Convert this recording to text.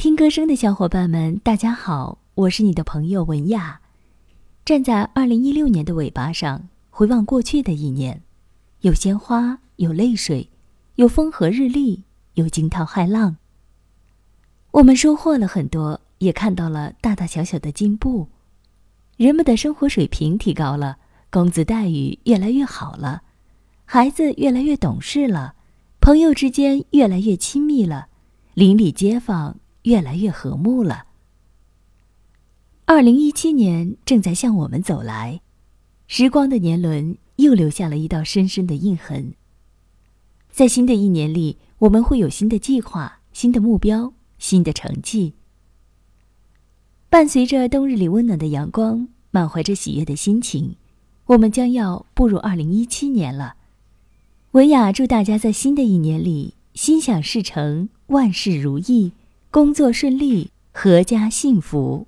听歌声的小伙伴们，大家好，我是你的朋友文雅。站在二零一六年的尾巴上，回望过去的一年，有鲜花，有泪水，有风和日丽，有惊涛骇浪。我们收获了很多，也看到了大大小小的进步。人们的生活水平提高了，工资待遇越来越好了，孩子越来越懂事了，朋友之间越来越亲密了，邻里街坊越来越和睦了。二零一七年正在向我们走来，时光的年轮又留下了一道深深的印痕。在新的一年里，我们会有新的计划、新的目标。新的成绩，伴随着冬日里温暖的阳光，满怀着喜悦的心情，我们将要步入二零一七年了。文雅祝大家在新的一年里心想事成，万事如意，工作顺利，阖家幸福。